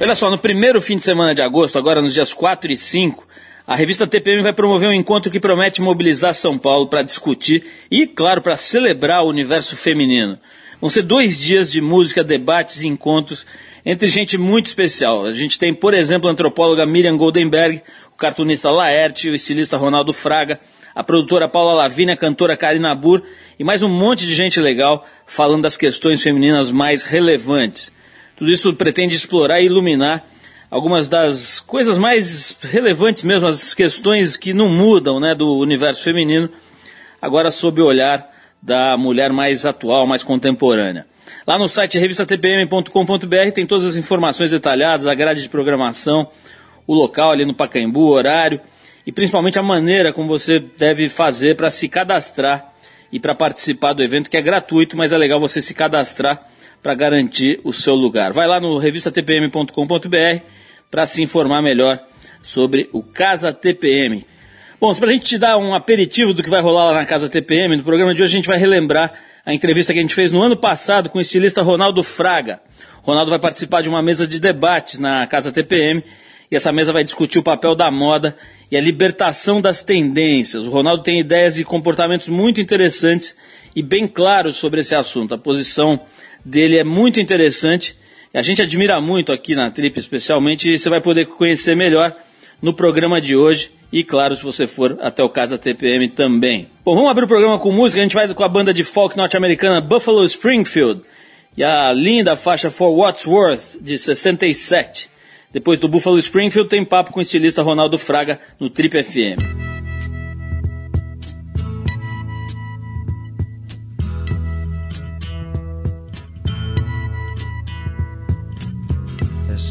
Olha só, no primeiro fim de semana de agosto, agora nos dias 4 e 5, a revista TPM vai promover um encontro que promete mobilizar São Paulo para discutir e, claro, para celebrar o universo feminino. Vão ser dois dias de música, debates e encontros entre gente muito especial. A gente tem, por exemplo, a antropóloga Miriam Goldenberg, o cartunista Laerte, o estilista Ronaldo Fraga, a produtora Paula Lavínia, a cantora Karina Burr e mais um monte de gente legal falando das questões femininas mais relevantes. Tudo isso pretende explorar e iluminar algumas das coisas mais relevantes mesmo, as questões que não mudam né, do universo feminino, agora sob o olhar da mulher mais atual, mais contemporânea. Lá no site revistatpm.com.br tem todas as informações detalhadas, a grade de programação, o local ali no Pacaembu, o horário e principalmente a maneira como você deve fazer para se cadastrar e para participar do evento, que é gratuito, mas é legal você se cadastrar para garantir o seu lugar. Vai lá no revistatpm.com.br para se informar melhor sobre o Casa TPM. Bom, para a gente te dar um aperitivo do que vai rolar lá na Casa TPM, no programa de hoje a gente vai relembrar a entrevista que a gente fez no ano passado com o estilista Ronaldo Fraga. Ronaldo vai participar de uma mesa de debates na Casa TPM e essa mesa vai discutir o papel da moda e a libertação das tendências. O Ronaldo tem ideias e comportamentos muito interessantes e bem claros sobre esse assunto. A posição dele é muito interessante. A gente admira muito aqui na Trip, especialmente, e você vai poder conhecer melhor no programa de hoje. E claro, se você for até o Casa TPM também. Bom, vamos abrir o programa com música. A gente vai com a banda de folk norte-americana Buffalo Springfield e a linda faixa For What's Worth de 67. Depois do Buffalo Springfield tem papo com o estilista Ronaldo Fraga no Trip FM.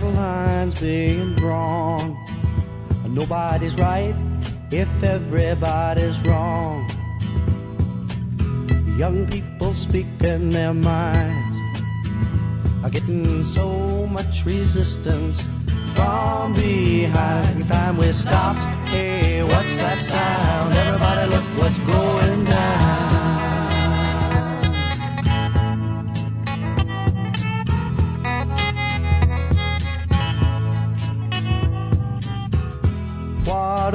Battle lines being drawn. Nobody's right if everybody's wrong. Young people speaking their minds are getting so much resistance from behind. Time we stop. Hey, what's that sound? Everybody, look what's going down.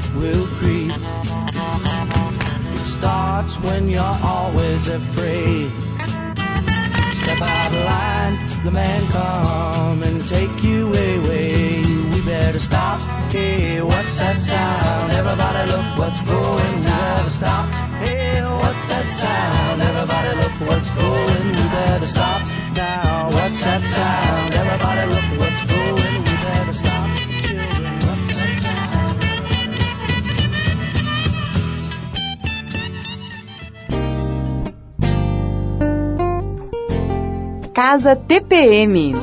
it will creep. It starts when you're always afraid. Step out of line, the man come and take you away. We better stop. Hey, what's that sound? Everybody look what's going. We better stop. Hey, what's that sound? Everybody look what's going. We better stop Casa TPM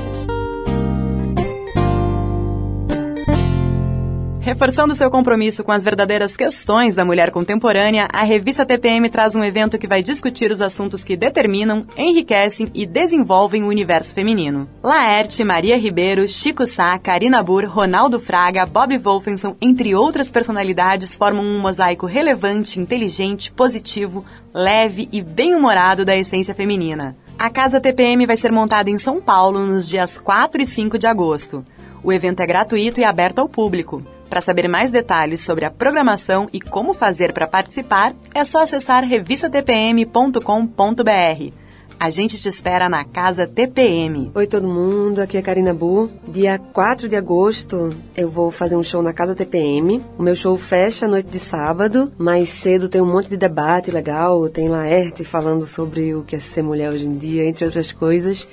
Reforçando seu compromisso com as verdadeiras questões da mulher contemporânea, a revista TPM traz um evento que vai discutir os assuntos que determinam, enriquecem e desenvolvem o universo feminino. Laerte, Maria Ribeiro, Chico Sá, Karina Burr, Ronaldo Fraga, Bob Wolfenson, entre outras personalidades, formam um mosaico relevante, inteligente, positivo, leve e bem-humorado da essência feminina. A Casa TPM vai ser montada em São Paulo nos dias 4 e 5 de agosto. O evento é gratuito e aberto ao público. Para saber mais detalhes sobre a programação e como fazer para participar, é só acessar revistatpm.com.br. A gente te espera na Casa TPM. Oi todo mundo, aqui é Karina Bu. Dia 4 de agosto eu vou fazer um show na Casa TPM. O meu show fecha noite de sábado. Mais cedo tem um monte de debate legal. Tem Laerte falando sobre o que é ser mulher hoje em dia, entre outras coisas.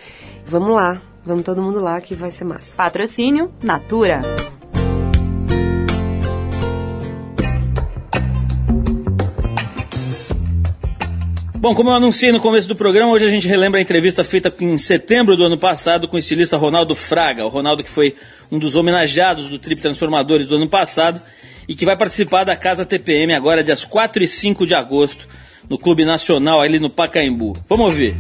Vamos lá, vamos todo mundo lá que vai ser massa. Patrocínio Natura. Bom, como eu anunciei no começo do programa, hoje a gente relembra a entrevista feita em setembro do ano passado com o estilista Ronaldo Fraga. O Ronaldo que foi um dos homenageados do Trip Transformadores do ano passado e que vai participar da Casa TPM agora dias 4 e 5 de agosto no Clube Nacional ali no Pacaembu. Vamos ouvir.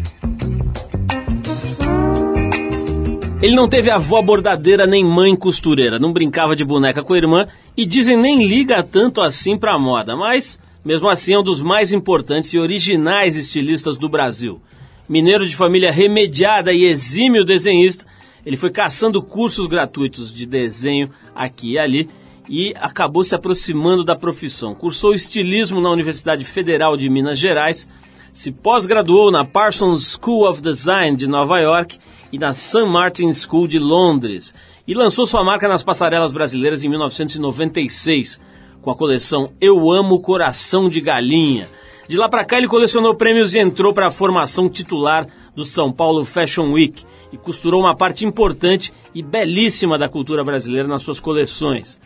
Ele não teve avó bordadeira nem mãe costureira, não brincava de boneca com a irmã e dizem nem liga tanto assim pra moda, mas mesmo assim, é um dos mais importantes e originais estilistas do Brasil. Mineiro de família remediada e exímio desenhista, ele foi caçando cursos gratuitos de desenho aqui e ali e acabou se aproximando da profissão. Cursou estilismo na Universidade Federal de Minas Gerais, se pós-graduou na Parsons School of Design de Nova York e na St. Martin's School de Londres e lançou sua marca nas passarelas brasileiras em 1996 com a coleção Eu Amo Coração de Galinha. De lá para cá ele colecionou prêmios e entrou para a formação titular do São Paulo Fashion Week e costurou uma parte importante e belíssima da cultura brasileira nas suas coleções.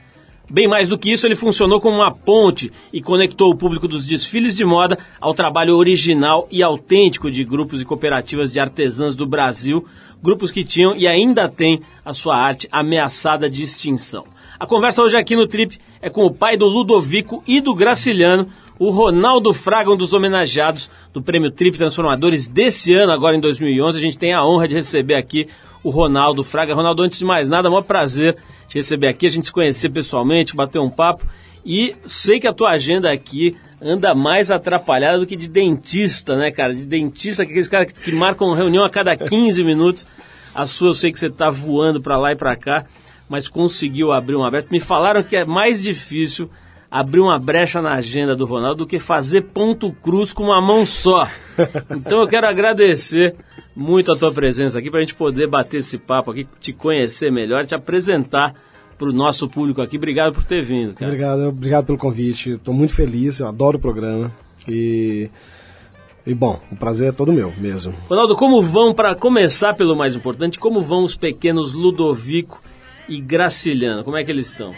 Bem mais do que isso, ele funcionou como uma ponte e conectou o público dos desfiles de moda ao trabalho original e autêntico de grupos e cooperativas de artesãs do Brasil, grupos que tinham e ainda têm a sua arte ameaçada de extinção. A conversa hoje aqui no Trip é com o pai do Ludovico e do Graciliano, o Ronaldo Fraga, um dos homenageados do Prêmio Trip Transformadores desse ano, agora em 2011. A gente tem a honra de receber aqui o Ronaldo Fraga. Ronaldo, antes de mais nada, é um maior prazer te receber aqui, a gente se conhecer pessoalmente, bater um papo. E sei que a tua agenda aqui anda mais atrapalhada do que de dentista, né, cara? De dentista, aqueles caras que, que marcam reunião a cada 15 minutos. A sua eu sei que você está voando para lá e para cá mas conseguiu abrir uma brecha. Me falaram que é mais difícil abrir uma brecha na agenda do Ronaldo do que fazer ponto cruz com uma mão só. Então eu quero agradecer muito a tua presença aqui para a gente poder bater esse papo aqui, te conhecer melhor, te apresentar para o nosso público aqui. Obrigado por ter vindo. Cara. Obrigado, obrigado pelo convite. Estou muito feliz, eu adoro o programa e e bom, o prazer é todo meu mesmo. Ronaldo, como vão, para começar pelo mais importante, como vão os pequenos Ludovico e Graciliano? Como é que eles estão?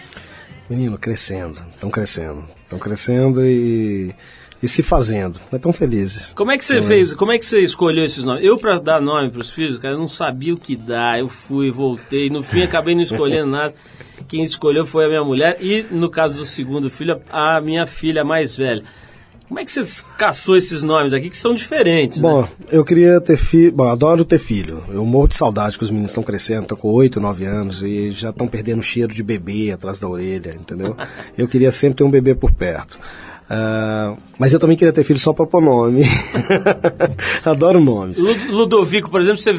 Menino, crescendo, estão crescendo, estão crescendo e, e se fazendo, estão felizes. Como é que você é. fez, como é que você escolheu esses nomes? Eu, para dar nome para os filhos, cara, eu não sabia o que dar, eu fui, voltei, no fim acabei não escolhendo nada. Quem escolheu foi a minha mulher e, no caso do segundo filho, a minha filha mais velha. Como é que você caçou esses nomes aqui que são diferentes? Bom, né? eu queria ter filho. Bom, adoro ter filho. Eu morro de saudade que os meninos estão crescendo, estão com 8, 9 anos e já estão perdendo o cheiro de bebê atrás da orelha, entendeu? eu queria sempre ter um bebê por perto. Uh, mas eu também queria ter filho só para pôr nome. Adoro nomes. Ludovico, por exemplo, você,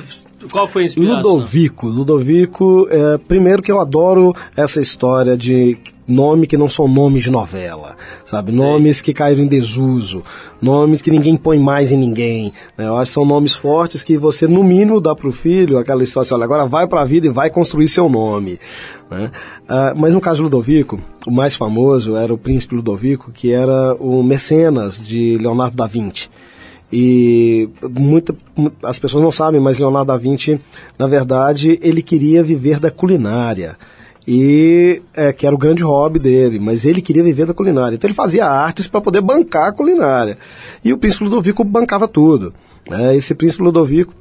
qual foi a inspiração? Ludovico. Ludovico, é, primeiro que eu adoro essa história de nome que não são nomes de novela, sabe? Sim. Nomes que caíram em desuso, nomes que ninguém põe mais em ninguém. Né? Eu acho que são nomes fortes que você, no mínimo, dá para o filho aquela história assim, olha, agora vai para a vida e vai construir seu nome. Né? Uh, mas no caso do Ludovico, o mais famoso era o príncipe Ludovico, que era o mecenas de Leonardo da Vinci. E muita, as pessoas não sabem, mas Leonardo da Vinci, na verdade, ele queria viver da culinária e é, que era o grande hobby dele, mas ele queria viver da culinária. Então ele fazia artes para poder bancar a culinária. E o príncipe Ludovico bancava tudo. Né? Esse príncipe Ludovico,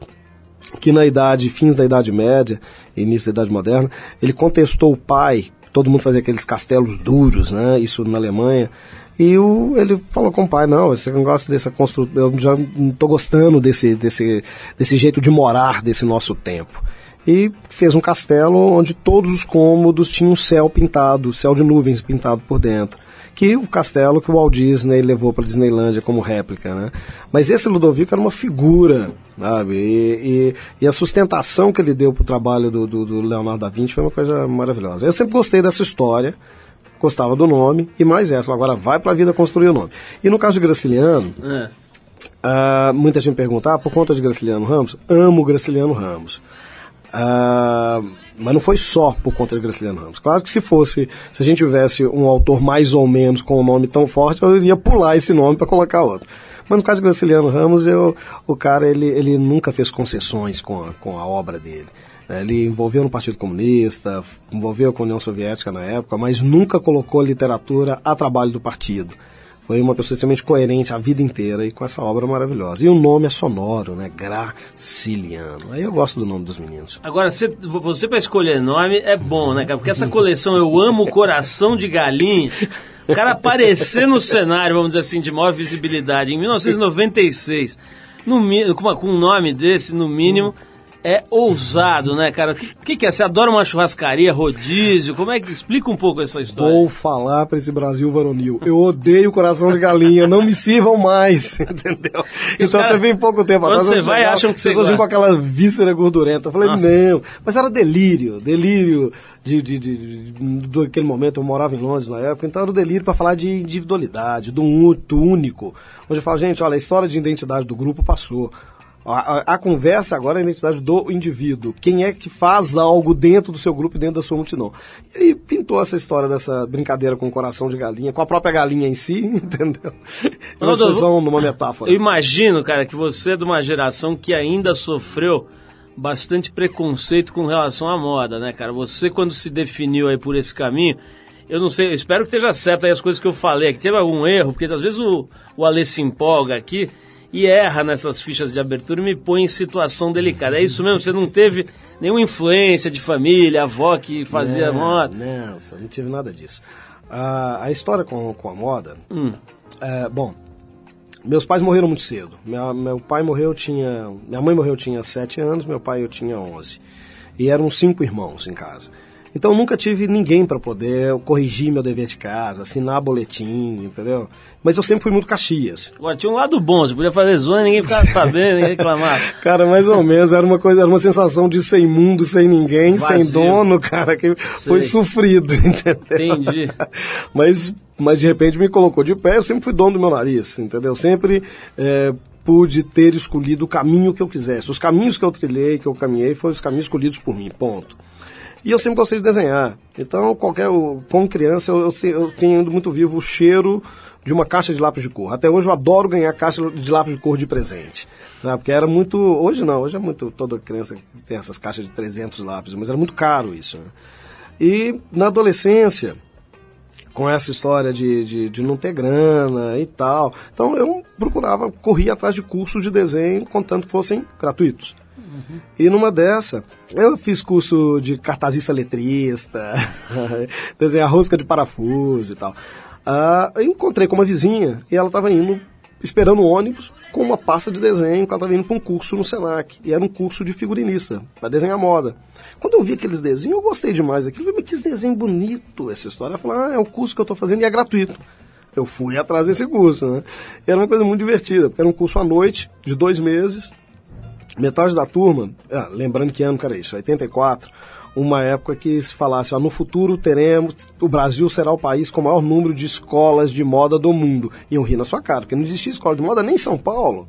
que na idade, fins da Idade Média, início da Idade Moderna, ele contestou o pai, todo mundo fazia aqueles castelos duros, né? isso na Alemanha, e o, ele falou com o pai, não, não gosta dessa construção, eu já não estou gostando desse, desse, desse jeito de morar desse nosso tempo e fez um castelo onde todos os cômodos tinham céu pintado, céu de nuvens pintado por dentro, que o castelo que o Walt Disney levou para Disneylândia como réplica, né? Mas esse Ludovico era uma figura, sabe? E, e, e a sustentação que ele deu para o trabalho do, do, do, Leonardo da Vinci foi uma coisa maravilhosa. Eu sempre gostei dessa história, gostava do nome, e mais essa, agora vai para a vida construir o nome. E no caso de Graciliano, é. uh, muita gente pergunta, ah, por conta de Graciliano Ramos? Amo Graciliano Ramos. Uh, mas não foi só por conta de Graciliano Ramos. Claro que se fosse, se a gente tivesse um autor mais ou menos com um nome tão forte, eu iria pular esse nome para colocar outro. Mas no caso de Graciliano Ramos, eu, o cara ele, ele nunca fez concessões com a, com a obra dele. Ele envolveu no Partido Comunista, envolveu com a União Soviética na época, mas nunca colocou literatura a trabalho do partido. Foi uma pessoa extremamente coerente a vida inteira e com essa obra maravilhosa. E o nome é sonoro, né? Graciliano. Aí eu gosto do nome dos meninos. Agora, você, você para escolher nome é bom, né, cara? Porque essa coleção Eu Amo Coração de Galinha. O cara aparecer no cenário, vamos dizer assim, de maior visibilidade, em 1996, no, com, com um nome desse, no mínimo, é ousado, né, cara? O que, que, é? Você adora uma churrascaria, rodízio? Como é que explica um pouco essa história? Vou falar para esse Brasil varonil. Eu odeio coração de galinha, não me sirvam mais, entendeu? Então cara, teve pouco tempo atrás. Você vai, acham que você pessoas com aquela víscera gordurenta. Eu falei, Nossa. não. Mas era delírio, delírio de, de, de, de, daquele momento. Eu morava em Londres na época, então era o delírio para falar de individualidade, do, um, único. Onde eu falo, gente, olha, a história de identidade do grupo passou. A, a, a, conversa agora é a identidade do indivíduo. Quem é que faz algo dentro do seu grupo e dentro da sua multidão. E pintou essa história dessa brincadeira com o coração de galinha, com a própria galinha em si, entendeu? Uma expressão numa metáfora. Eu imagino, cara, que você é de uma geração que ainda sofreu bastante preconceito com relação à moda, né, cara? Você, quando se definiu aí por esse caminho, eu não sei, eu espero que esteja certo aí as coisas que eu falei, que teve algum erro, porque às vezes o, o Ale se empolga aqui e erra nessas fichas de abertura e me põe em situação delicada. É isso mesmo? Você não teve nenhuma influência de família, avó que fazia não, moda? Não, não tive nada disso. a a história com, com a moda, hum. é, bom, meus pais morreram muito cedo. Minha, meu pai morreu, tinha. Minha mãe morreu, tinha 7 anos, meu pai eu tinha 11. E eram cinco irmãos em casa. Então nunca tive ninguém para poder corrigir meu dever de casa, assinar boletim, entendeu? Mas eu sempre fui muito Caxias. Agora, tinha um lado bom, você podia fazer zona, ninguém ficava sabendo, ninguém reclamava. Cara, mais ou menos, era uma coisa, era uma sensação de sem mundo, sem ninguém, Vazio. sem dono, cara, que Sei. foi sofrido, entendeu? Entendi. Mas, mas de repente me colocou de pé, eu sempre fui dono do meu nariz, entendeu? Sempre é, pude ter escolhido o caminho que eu quisesse. Os caminhos que eu trilhei, que eu caminhei, foram os caminhos escolhidos por mim, ponto. E eu sempre gostei de desenhar. Então, qualquer, como criança, eu, eu, eu tenho muito vivo o cheiro de uma caixa de lápis de cor. Até hoje eu adoro ganhar caixa de lápis de cor de presente. Né? Porque era muito. Hoje não, hoje é muito. Toda criança tem essas caixas de 300 lápis, mas era muito caro isso. Né? E na adolescência, com essa história de, de, de, não ter grana e tal. Então eu procurava, corria atrás de cursos de desenho, contanto que fossem gratuitos. Uhum. E numa dessa, eu fiz curso de cartazista letrista, desenhar rosca de parafuso e tal. Uh, eu encontrei com uma vizinha e ela estava indo, esperando o ônibus, com uma pasta de desenho, que ela estava indo para um curso no Senac. E era um curso de figurinista, para desenhar moda. Quando eu vi aqueles desenhos, eu gostei demais daquilo. Eu falei, mas que desenho bonito essa história. Ela falou, ah, é o curso que eu estou fazendo e é gratuito. Eu fui atrás desse curso, né? E era uma coisa muito divertida, porque era um curso à noite, de dois meses, metade da turma, ah, lembrando que ano que era isso, 84, uma época que se falasse, ó, no futuro teremos, o Brasil será o país com o maior número de escolas de moda do mundo. Iam rir na sua cara, porque não existia escola de moda nem em São Paulo.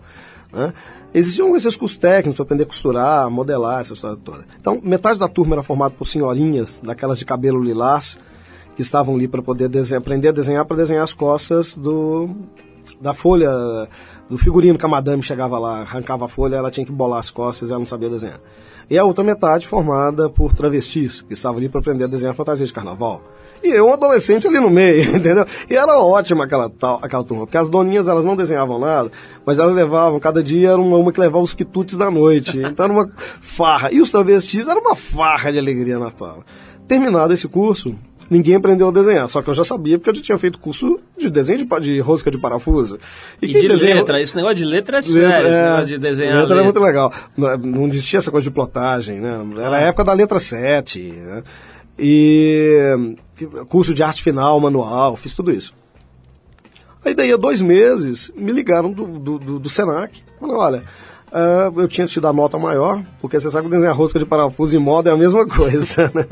Né? Existiam esses cursos técnicos para aprender a costurar, modelar, essa história toda. Então, metade da turma era formada por senhorinhas, daquelas de cabelo lilás, que estavam ali para poder desenhar, aprender a desenhar, para desenhar as costas do, da folha do figurino que a madame chegava lá, arrancava a folha, ela tinha que bolar as costas e ela não sabia desenhar. E a outra metade formada por travestis, que estavam ali para aprender a desenhar fantasia de carnaval. E eu, um adolescente ali no meio, entendeu? E era ótima aquela, tal, aquela turma, porque as doninhas elas não desenhavam nada, mas elas levavam, cada dia era uma, uma que levava os quitutes da noite. Então era uma farra. E os travestis era uma farra de alegria na sala. Terminado esse curso, ninguém aprendeu a desenhar. Só que eu já sabia porque eu já tinha feito curso de desenho de, de rosca de parafuso. E, e de desenha... letra, esse negócio de letra é sério, é, de desenhar. Letra, letra é muito legal. Não, não existia essa coisa de plotagem, né? Era ah. a época da letra 7, né? E curso de arte final, manual, fiz tudo isso. Aí daí a dois meses me ligaram do, do, do, do Senac, falaram, olha, uh, eu tinha te dar nota maior, porque você sabe que desenhar rosca de parafuso em moda é a mesma coisa, né?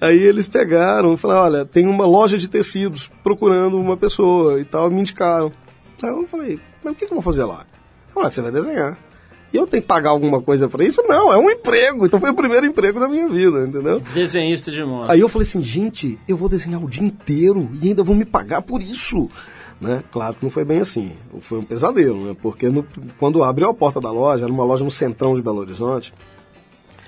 Aí eles pegaram e falaram, olha, tem uma loja de tecidos procurando uma pessoa e tal, me indicaram. Aí eu falei, mas o que, que eu vou fazer lá? Olha, você vai desenhar. E eu tenho que pagar alguma coisa para isso? Não, é um emprego. Então foi o primeiro emprego da minha vida, entendeu? Desenhista de moda. Aí eu falei assim, gente, eu vou desenhar o dia inteiro e ainda vão me pagar por isso. Né? Claro que não foi bem assim. Foi um pesadelo, né? Porque no, quando abriu a porta da loja, era uma loja no centrão de Belo Horizonte,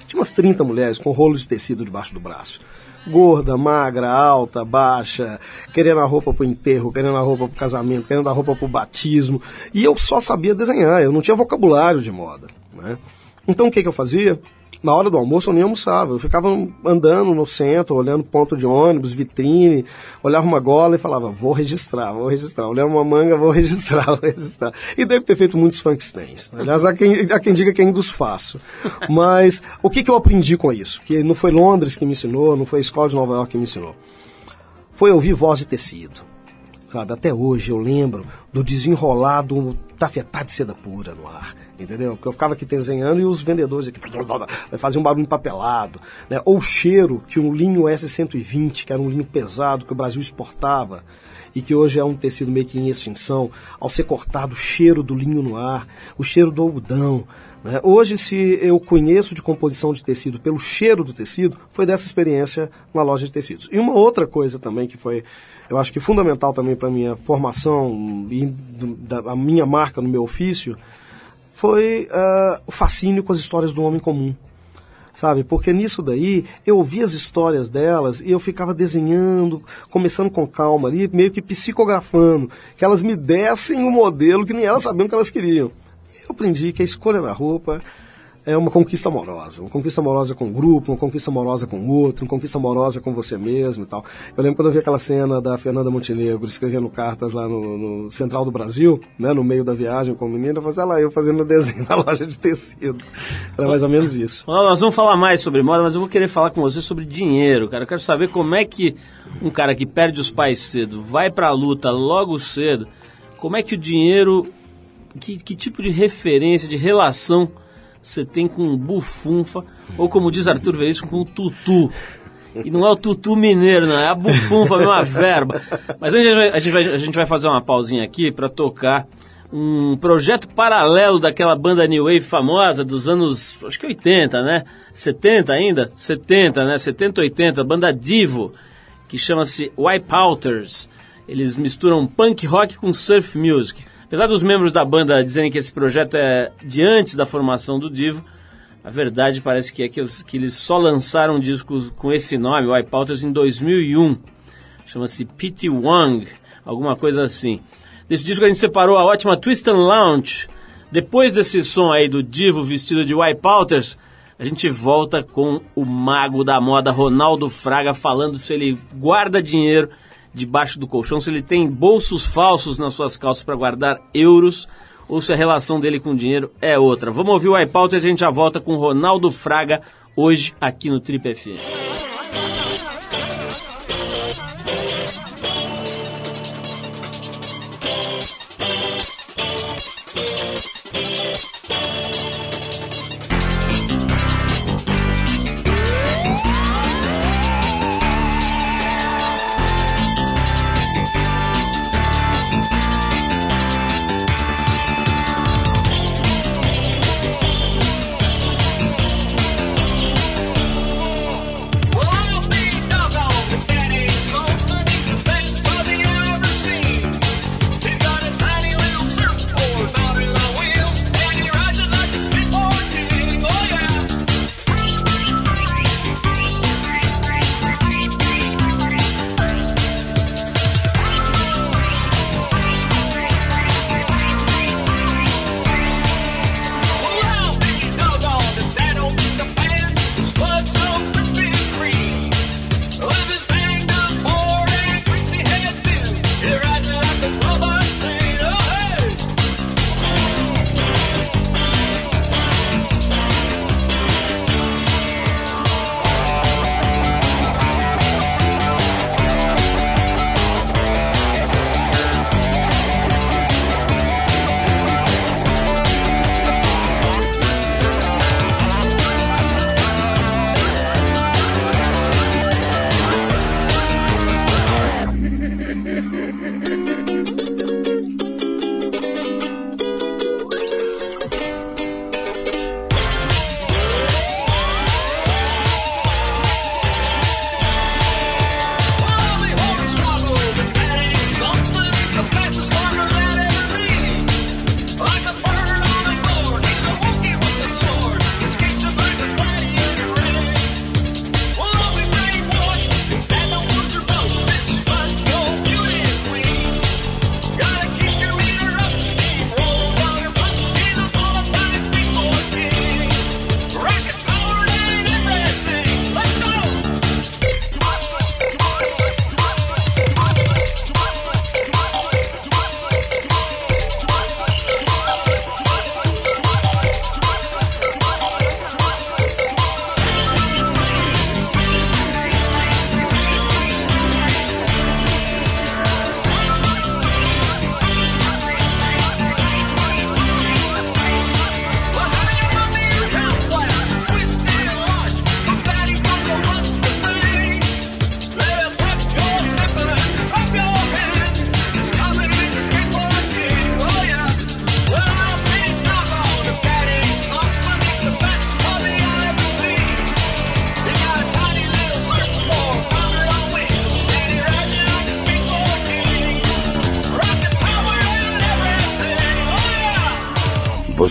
tinha umas 30 mulheres com rolo de tecido debaixo do braço gorda, magra, alta, baixa, querendo a roupa pro enterro, querendo a roupa pro casamento, querendo a roupa pro batismo. E eu só sabia desenhar, eu não tinha vocabulário de moda. Né? Então o que, que eu fazia? Na hora do almoço eu nem almoçava. Eu ficava andando no centro, olhando ponto de ônibus, vitrine, olhava uma gola e falava, vou registrar, vou registrar. Olhava uma manga, vou registrar, vou registrar. E devo ter feito muitos Frankensteins. Aliás, há quem, há quem diga que ainda os faço. Mas o que, que eu aprendi com isso? Que não foi Londres que me ensinou, não foi a escola de Nova York que me ensinou. Foi ouvir voz de tecido. Sabe, até hoje eu lembro do desenrolar do tafetá de seda pura no ar entendeu? Porque eu ficava aqui desenhando e os vendedores aqui faziam um barulho empapelado, né? Ou o cheiro que um linho S120, que era um linho pesado que o Brasil exportava e que hoje é um tecido meio que em extinção, ao ser cortado, o cheiro do linho no ar, o cheiro do algodão. Né? Hoje, se eu conheço de composição de tecido pelo cheiro do tecido, foi dessa experiência na loja de tecidos. E uma outra coisa também que foi, eu acho que fundamental também para a minha formação e da, a minha marca no meu ofício, foi uh, o fascínio com as histórias do homem comum. Sabe? Porque nisso daí eu ouvia as histórias delas e eu ficava desenhando, começando com calma ali, meio que psicografando, que elas me dessem o um modelo que nem elas sabiam que elas queriam. Eu aprendi que a escolha da roupa é uma conquista amorosa. Uma conquista amorosa com o grupo, uma conquista amorosa com o outro, uma conquista amorosa com você mesmo e tal. Eu lembro quando eu vi aquela cena da Fernanda Montenegro escrevendo cartas lá no, no Central do Brasil, né, no meio da viagem com o menino, falei, lá, eu fazendo desenho na loja de tecidos. Era mais ou menos isso. Nós vamos falar mais sobre moda, mas eu vou querer falar com você sobre dinheiro, cara. Eu quero saber como é que um cara que perde os pais cedo, vai pra luta logo cedo, como é que o dinheiro, que, que tipo de referência, de relação você tem com bufunfa, ou como diz Arthur Veríssimo, com tutu. E não é o tutu mineiro, não, é a bufunfa, a mesma verba. Mas a gente, vai, a, gente vai, a gente vai fazer uma pausinha aqui para tocar um projeto paralelo daquela banda New Wave famosa dos anos, acho que 80, né? 70 ainda? 70, né? 70, 80, banda Divo, que chama-se Wipeouters. Eles misturam punk rock com surf music. Apesar dos membros da banda dizerem que esse projeto é de antes da formação do Divo, a verdade parece que é que, que eles só lançaram um disco com esse nome, Wipeouters, em 2001. Chama-se Pity Wang, alguma coisa assim. Desse disco a gente separou a ótima Twist and Lounge. Depois desse som aí do Divo vestido de Wipeouters, a gente volta com o mago da moda Ronaldo Fraga falando se ele guarda dinheiro debaixo do colchão, se ele tem bolsos falsos nas suas calças para guardar euros ou se a relação dele com o dinheiro é outra. Vamos ouvir o iPauta e a gente já volta com Ronaldo Fraga hoje aqui no Trip FM.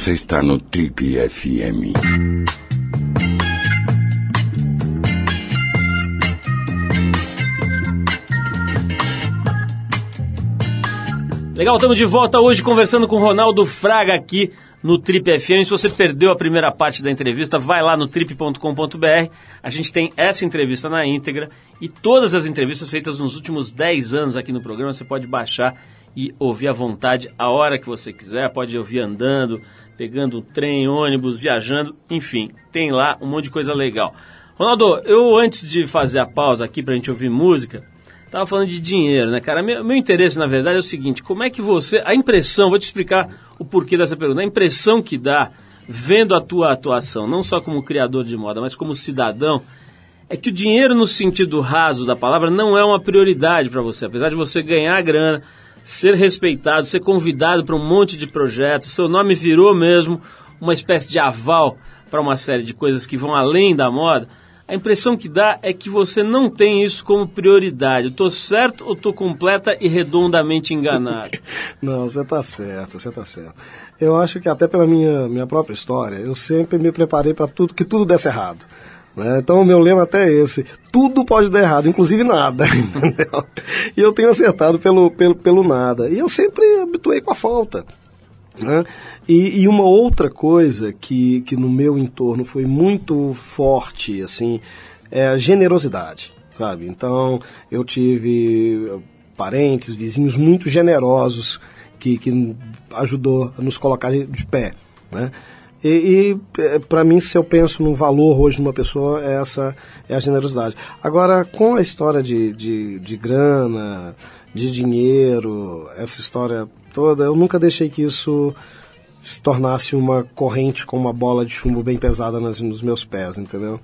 Você está no Trip FM. Legal, estamos de volta hoje conversando com Ronaldo Fraga aqui no Trip FM. Se você perdeu a primeira parte da entrevista, vai lá no trip.com.br. A gente tem essa entrevista na íntegra e todas as entrevistas feitas nos últimos 10 anos aqui no programa você pode baixar e ouvir à vontade a hora que você quiser. Pode ouvir andando, pegando trem, ônibus, viajando, enfim, tem lá um monte de coisa legal. Ronaldo, eu antes de fazer a pausa aqui para a gente ouvir música, Tava falando de dinheiro, né, cara? Meu, meu, interesse, na verdade, é o seguinte: como é que você. A impressão, vou te explicar o porquê dessa pergunta. A impressão que dá, vendo a tua atuação, não só como criador de moda, mas como cidadão, é que o dinheiro, no sentido raso da palavra, não é uma prioridade para você. Apesar de você ganhar grana, ser respeitado, ser convidado para um monte de projetos, seu nome virou mesmo uma espécie de aval para uma série de coisas que vão além da moda a impressão que dá é que você não tem isso como prioridade. Estou certo ou estou completa e redondamente enganado? não, você está certo, você está certo. Eu acho que até pela minha, minha própria história, eu sempre me preparei para tudo, que tudo desse errado. Né? Então o meu lema até é esse: tudo pode dar errado, inclusive nada. Entendeu? E eu tenho acertado pelo, pelo, pelo nada. E eu sempre habituei com a falta. Né? E, e, uma outra coisa que, que no meu entorno foi muito forte, assim, é a generosidade, sabe? Então, eu tive parentes, vizinhos muito generosos que, que ajudou a nos colocar de pé, né? E, e é, para mim, se eu penso no valor hoje numa pessoa, é essa é a generosidade. Agora, com a história de, de, de grana, de dinheiro, essa história toda, eu nunca deixei que isso se tornasse uma corrente com uma bola de chumbo bem pesada nas, nos meus pés, entendeu?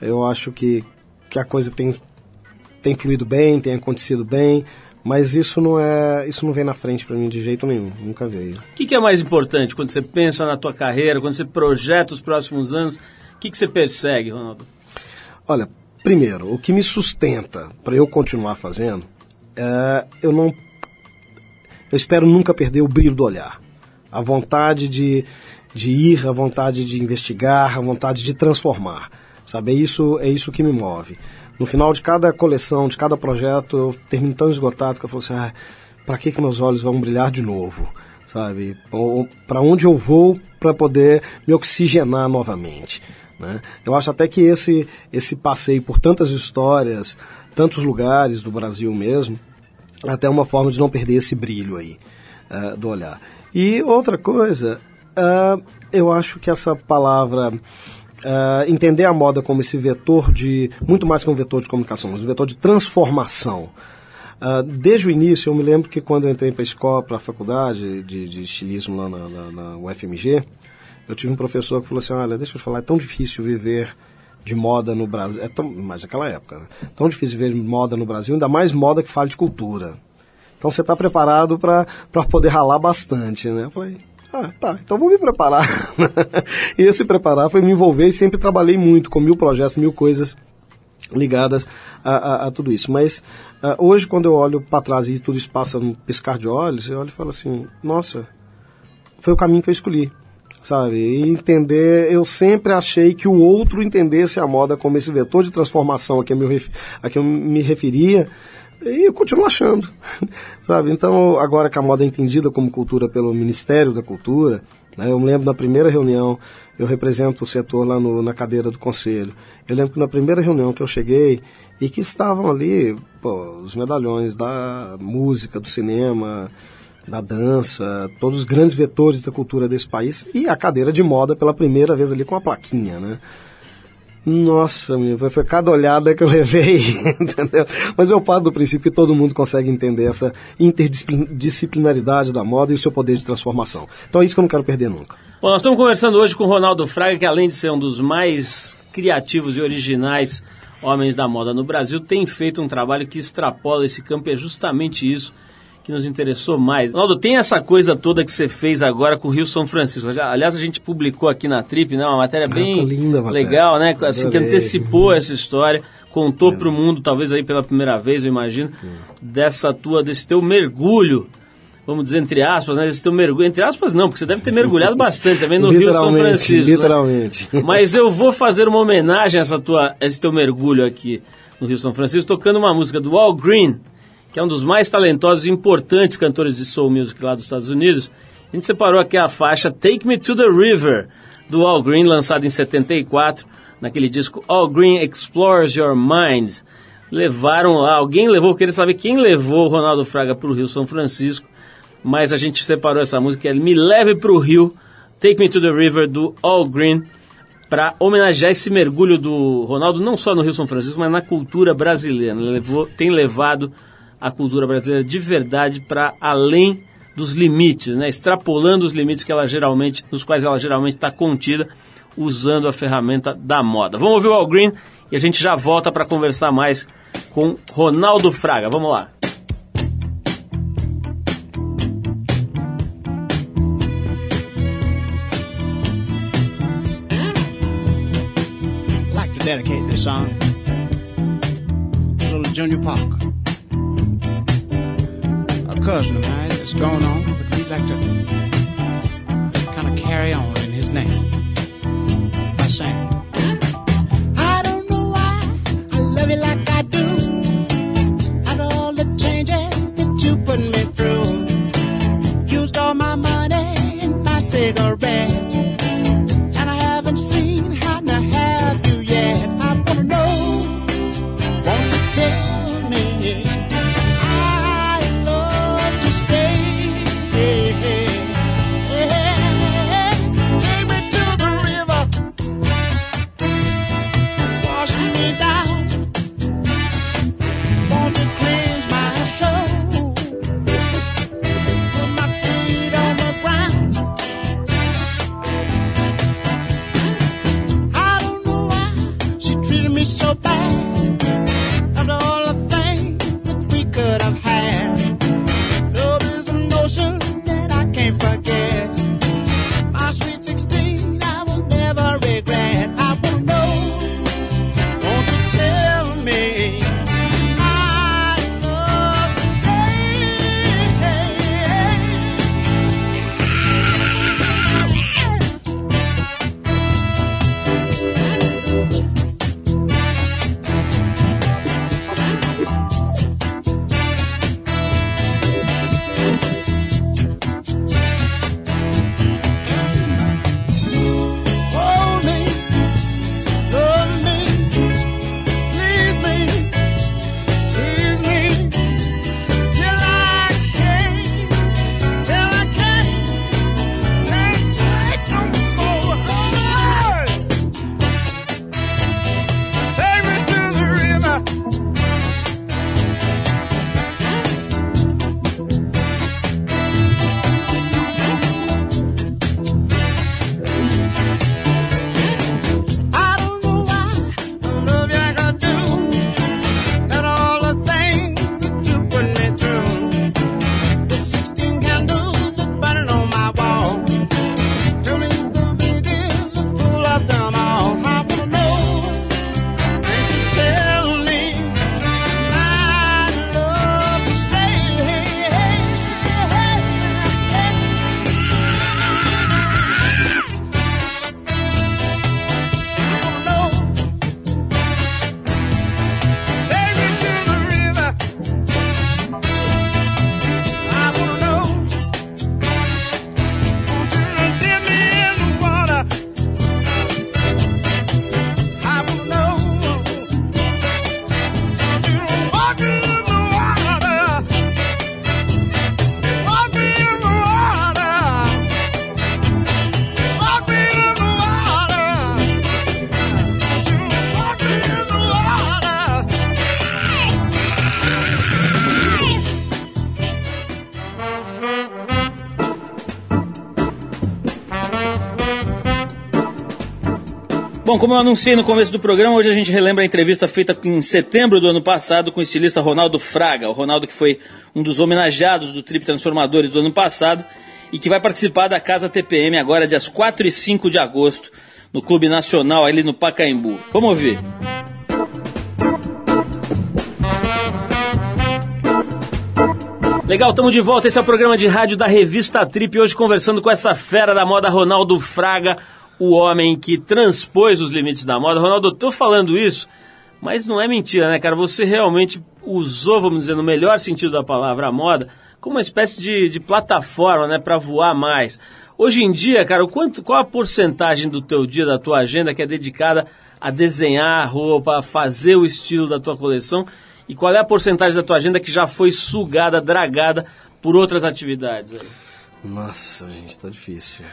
Eu acho que, que a coisa tem, tem fluído bem, tem acontecido bem, mas isso não é isso não vem na frente para mim de jeito nenhum, nunca veio. O que, que, é mais importante quando você pensa na tua carreira, quando você projeta os próximos anos? O que, que você persegue, Ronaldo? Olha, primeiro, o que me sustenta para eu continuar fazendo, é, eu não eu espero nunca perder o brilho do olhar. A vontade de, de ir, a vontade de investigar, a vontade de transformar. Sabe, é isso, é isso que me move. No final de cada coleção, de cada projeto, eu termino tão esgotado que eu falo assim, ah, para que, que meus olhos vão brilhar de novo? Sabe, para onde eu vou para poder me oxigenar novamente? Né? Eu acho até que esse, esse passeio por tantas histórias, tantos lugares do Brasil mesmo, até uma forma de não perder esse brilho aí uh, do olhar. E outra coisa, uh, eu acho que essa palavra uh, entender a moda como esse vetor de muito mais que um vetor de comunicação, mas um vetor de transformação. Uh, desde o início, eu me lembro que quando eu entrei para a escola, para a faculdade de, de estilismo lá na, na, na, UFMG, eu tive um professor que falou assim: Olha, deixa eu te falar, é tão difícil viver de moda no Brasil, é tão, mas naquela época, né? tão difícil ver moda no Brasil, ainda mais moda que fala de cultura. Então você está preparado para poder ralar bastante, né? Eu falei, ah, tá, então vou me preparar. e esse preparar foi me envolver e sempre trabalhei muito com mil projetos, mil coisas ligadas a, a, a tudo isso. Mas uh, hoje, quando eu olho para trás e tudo isso passa no piscar de olhos, eu olho e falo assim, nossa, foi o caminho que eu escolhi sabe? E entender, eu sempre achei que o outro entendesse a moda como esse vetor de transformação a que eu me, a que eu me referia, e eu continuo achando, sabe? Então, agora que a moda é entendida como cultura pelo Ministério da Cultura, né, eu me lembro na primeira reunião, eu represento o setor lá no, na cadeira do conselho. Eu lembro que na primeira reunião que eu cheguei, e que estavam ali pô, os medalhões da música, do cinema, da dança, todos os grandes vetores da cultura desse país e a cadeira de moda pela primeira vez ali com a plaquinha, né? Nossa, foi, foi cada olhada que eu levei, entendeu? Mas eu paro do princípio que todo mundo consegue entender essa interdisciplinaridade da moda e o seu poder de transformação. Então é isso que eu não quero perder nunca. Bom, nós estamos conversando hoje com o Ronaldo Fraga, que além de ser um dos mais criativos e originais homens da moda no Brasil, tem feito um trabalho que extrapola esse campo e é justamente isso que nos interessou mais. Ronaldo, tem essa coisa toda que você fez agora com o Rio São Francisco. Aliás, a gente publicou aqui na Trip, né? Uma matéria ah, bem linda, legal, né? Assim, que antecipou essa história, contou é. para o mundo, talvez aí pela primeira vez, eu imagino, é. dessa tua, desse teu mergulho vamos dizer, entre aspas, né? Esse teu mergulho, entre aspas não, porque você deve ter mergulhado bastante também no Rio São Literalmente, Francisco. né? Literalmente. Mas eu vou fazer uma homenagem a essa tua, a esse teu mergulho aqui no Rio São Francisco, tocando uma música do Al Green, que é um dos mais talentosos e importantes cantores de soul music lá dos Estados Unidos. A gente separou aqui a faixa Take Me to the River, do Al Green, lançado em 74, naquele disco Al Green Explores Your Mind. Levaram lá, alguém levou, eu queria saber quem levou o Ronaldo Fraga para o Rio São Francisco, mas a gente separou essa música, é Me Leve para o Rio, Take Me to the River, do Al Green, para homenagear esse mergulho do Ronaldo, não só no Rio São Francisco, mas na cultura brasileira. Levou, tem levado a cultura brasileira de verdade para além dos limites, né? extrapolando os limites que ela geralmente, nos quais ela geralmente está contida, usando a ferramenta da moda. Vamos ouvir o Al Green e a gente já volta para conversar mais com Ronaldo Fraga. Vamos lá. Dedicate this song to little Junior Parker. Cousin of mine that's gone on, but we'd like to kind of carry on in his name by saying, I don't know why I love you like I do. Como eu anunciei no começo do programa, hoje a gente relembra a entrevista feita em setembro do ano passado com o estilista Ronaldo Fraga. O Ronaldo que foi um dos homenageados do Trip Transformadores do ano passado e que vai participar da Casa TPM agora dias 4 e 5 de agosto no Clube Nacional ali no Pacaembu. Vamos ouvir. Legal, estamos de volta. Esse é o programa de rádio da revista Trip. Hoje conversando com essa fera da moda, Ronaldo Fraga, o homem que transpôs os limites da moda. Ronaldo, eu tô falando isso, mas não é mentira, né, cara? Você realmente usou, vamos dizer, no melhor sentido da palavra, a moda, como uma espécie de, de plataforma, né, para voar mais. Hoje em dia, cara, o quanto, qual a porcentagem do teu dia, da tua agenda que é dedicada a desenhar roupa, a fazer o estilo da tua coleção? E qual é a porcentagem da tua agenda que já foi sugada, dragada por outras atividades? Nossa, gente, tá difícil.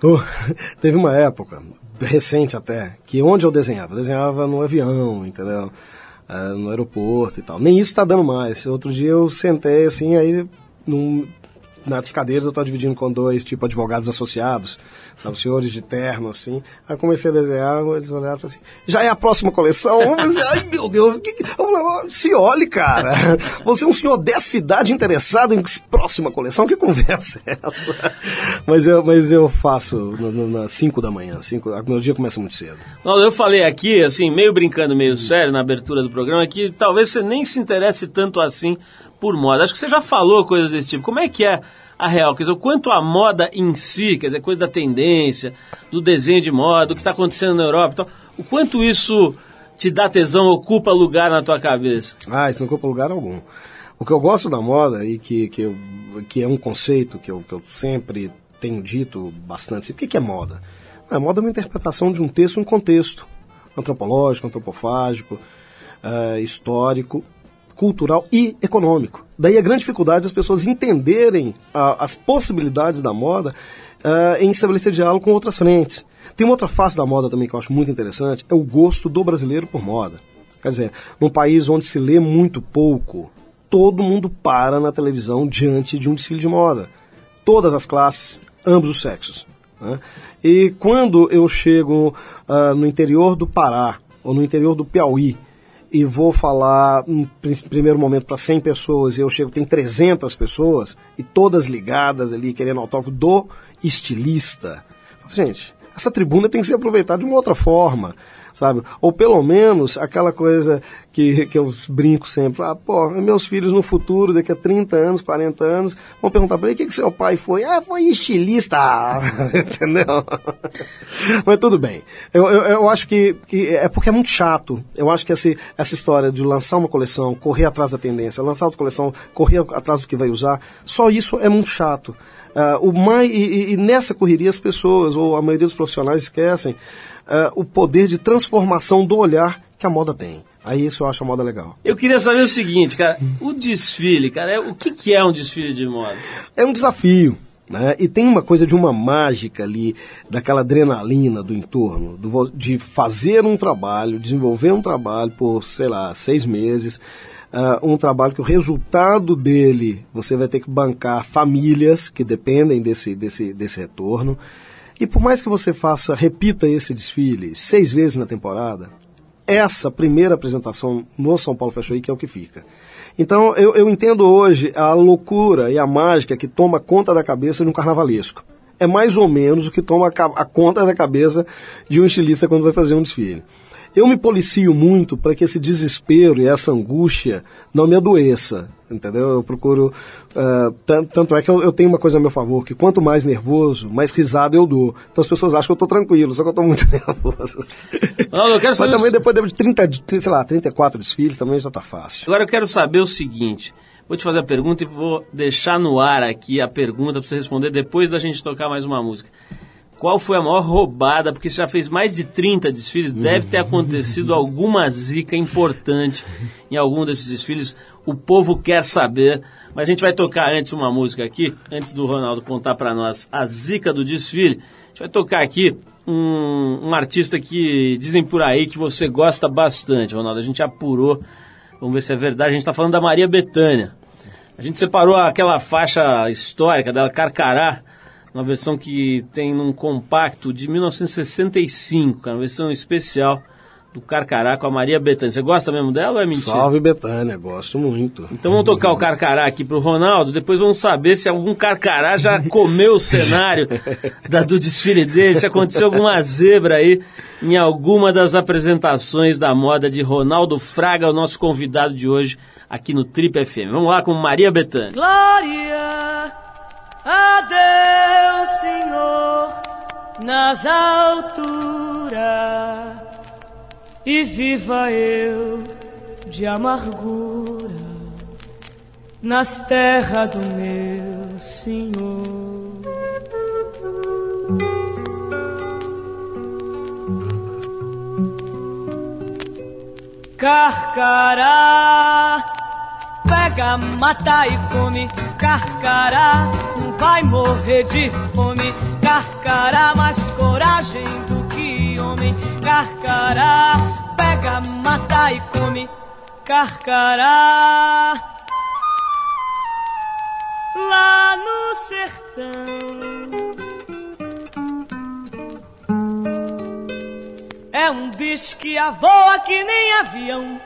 Teve uma época, recente até, que onde eu desenhava? Eu desenhava no avião, entendeu? Uh, no aeroporto e tal. Nem isso tá dando mais. Outro dia eu sentei assim, aí num, nas cadeiras eu estava dividindo com dois, tipo, advogados associados, sabe, senhores de terno, assim. Aí comecei a desenhar, eles olharam e falaram assim, já é a próxima coleção? Eu pensei, ai meu Deus, que... falei, se olhe, cara, você é um senhor dessa idade interessado em próxima coleção? Que conversa é essa? Mas eu, mas eu faço nas 5 da manhã, cinco, meu dia começa muito cedo. Eu falei aqui, assim, meio brincando, meio sério, na abertura do programa, que talvez você nem se interesse tanto assim por moda. Acho que você já falou coisas desse tipo. Como é que é a real? Quer dizer, o quanto a moda em si, quer dizer, coisa da tendência, do desenho de moda, do que está acontecendo na Europa e tal, o quanto isso te dá tesão, ocupa lugar na tua cabeça? Ah, isso não ocupa lugar algum. O que eu gosto da moda e que, que, eu, que é um conceito que eu, que eu sempre tenho dito bastante, o que, que é moda? A moda é uma interpretação de um texto, um contexto antropológico, antropofágico, uh, histórico, cultural e econômico. Daí a grande dificuldade das pessoas entenderem a, as possibilidades da moda uh, em estabelecer diálogo com outras frentes. Tem uma outra face da moda também que eu acho muito interessante, é o gosto do brasileiro por moda. Quer dizer, num país onde se lê muito pouco, todo mundo para na televisão diante de um desfile de moda. Todas as classes, ambos os sexos. Né? E quando eu chego uh, no interior do Pará ou no interior do Piauí e vou falar em primeiro momento para 100 pessoas e eu chego, tem 300 pessoas e todas ligadas ali querendo autógrafo do estilista. Gente, essa tribuna tem que ser aproveitada de uma outra forma sabe? Ou pelo menos aquela coisa que, que eu brinco sempre, ah, pô, meus filhos no futuro, daqui a 30 anos, 40 anos, vão perguntar para ele, o que, que seu pai foi? Ah, foi estilista, entendeu? Mas tudo bem. Eu, eu, eu, acho que, que é porque é muito chato. Eu acho que essa, essa história de lançar uma coleção, correr atrás da tendência, lançar outra coleção, correr atrás do que vai usar, só isso é muito chato. Uh, o mais, e, e, nessa correria as pessoas, ou a maioria dos profissionais, esquecem uh, o poder de transformação do olhar que a moda tem. Aí isso eu acho a moda legal. Eu queria saber o seguinte, cara, o desfile, cara, é, o que, que é um desfile de moda? É um desafio. Né? E tem uma coisa de uma mágica ali, daquela adrenalina do entorno, do, de fazer um trabalho, desenvolver um trabalho por, sei lá, seis meses, uh, um trabalho que o resultado dele você vai ter que bancar famílias que dependem desse, desse, desse retorno. E por mais que você faça, repita esse desfile seis vezes na temporada, essa primeira apresentação no São Paulo Fashion Week é o que fica. Então eu, eu entendo hoje a loucura e a mágica que toma conta da cabeça de um carnavalesco. É mais ou menos o que toma a, conta da cabeça de um estilista quando vai fazer um desfile. Eu me policio muito para que esse desespero e essa angústia não me adoeça, entendeu? Eu procuro. Uh, tanto é que eu, eu, tenho uma coisa a meu favor, que quanto mais nervoso, mais risada eu dou. Então as pessoas acham que eu estou tranquilo, só que eu estou muito nervoso. Não, eu quero saber Mas também depois de 30, sei lá, 34 desfiles, também já está fácil. Agora eu quero saber o seguinte. Vou te fazer a pergunta e vou deixar no ar aqui a pergunta para você responder depois da gente tocar mais uma música. Qual foi a maior roubada? Porque você já fez mais de 30 desfiles, deve ter acontecido alguma zica importante em algum desses desfiles. O povo quer saber, mas a gente vai tocar antes uma música aqui, antes do Ronaldo contar para nós a zica do desfile. A gente vai tocar aqui um, um artista que dizem por aí que você gosta bastante, Ronaldo. A gente apurou, vamos ver se é verdade. A gente está falando da Maria Bethânia. A gente separou aquela faixa histórica dela, Carcará, uma versão que tem num compacto de 1965, cara, uma versão especial do Carcará com a Maria Bethânia. Você gosta mesmo dela ou é mentira? Salve Betânia, gosto muito. Então vamos tocar o Carcará aqui pro Ronaldo, depois vamos saber se algum Carcará já comeu o cenário da, do desfile dele, se aconteceu alguma zebra aí em alguma das apresentações da moda de Ronaldo Fraga, o nosso convidado de hoje aqui no Trip FM. Vamos lá com Maria Bethânia. Glória a Deus, Senhor, nas alturas, e viva eu de amargura nas terras do meu Senhor. Carcará, pega, mata e come. Carcará, vai morrer de fome. Carcará, mais coragem do que homem. Carcará, pega, mata e come. Carcará, lá no sertão. É um bicho que voa que nem avião.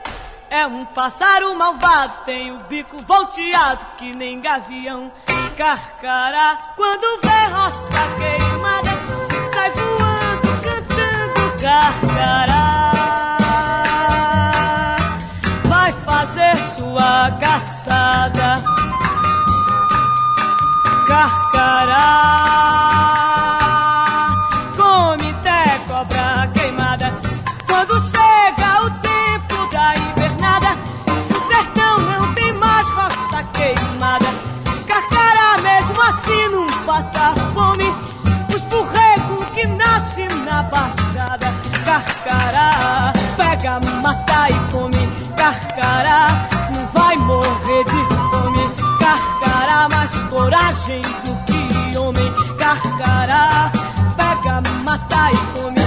É um pássaro malvado, tem o bico volteado que nem gavião. Carcará, quando vê roça queimada, sai voando, cantando carcará. Vai fazer sua caçada. Carcará, pega, mata e come. Carcará, não vai morrer de fome. Carcará, mais coragem do que homem. Carcará, pega, mata e come.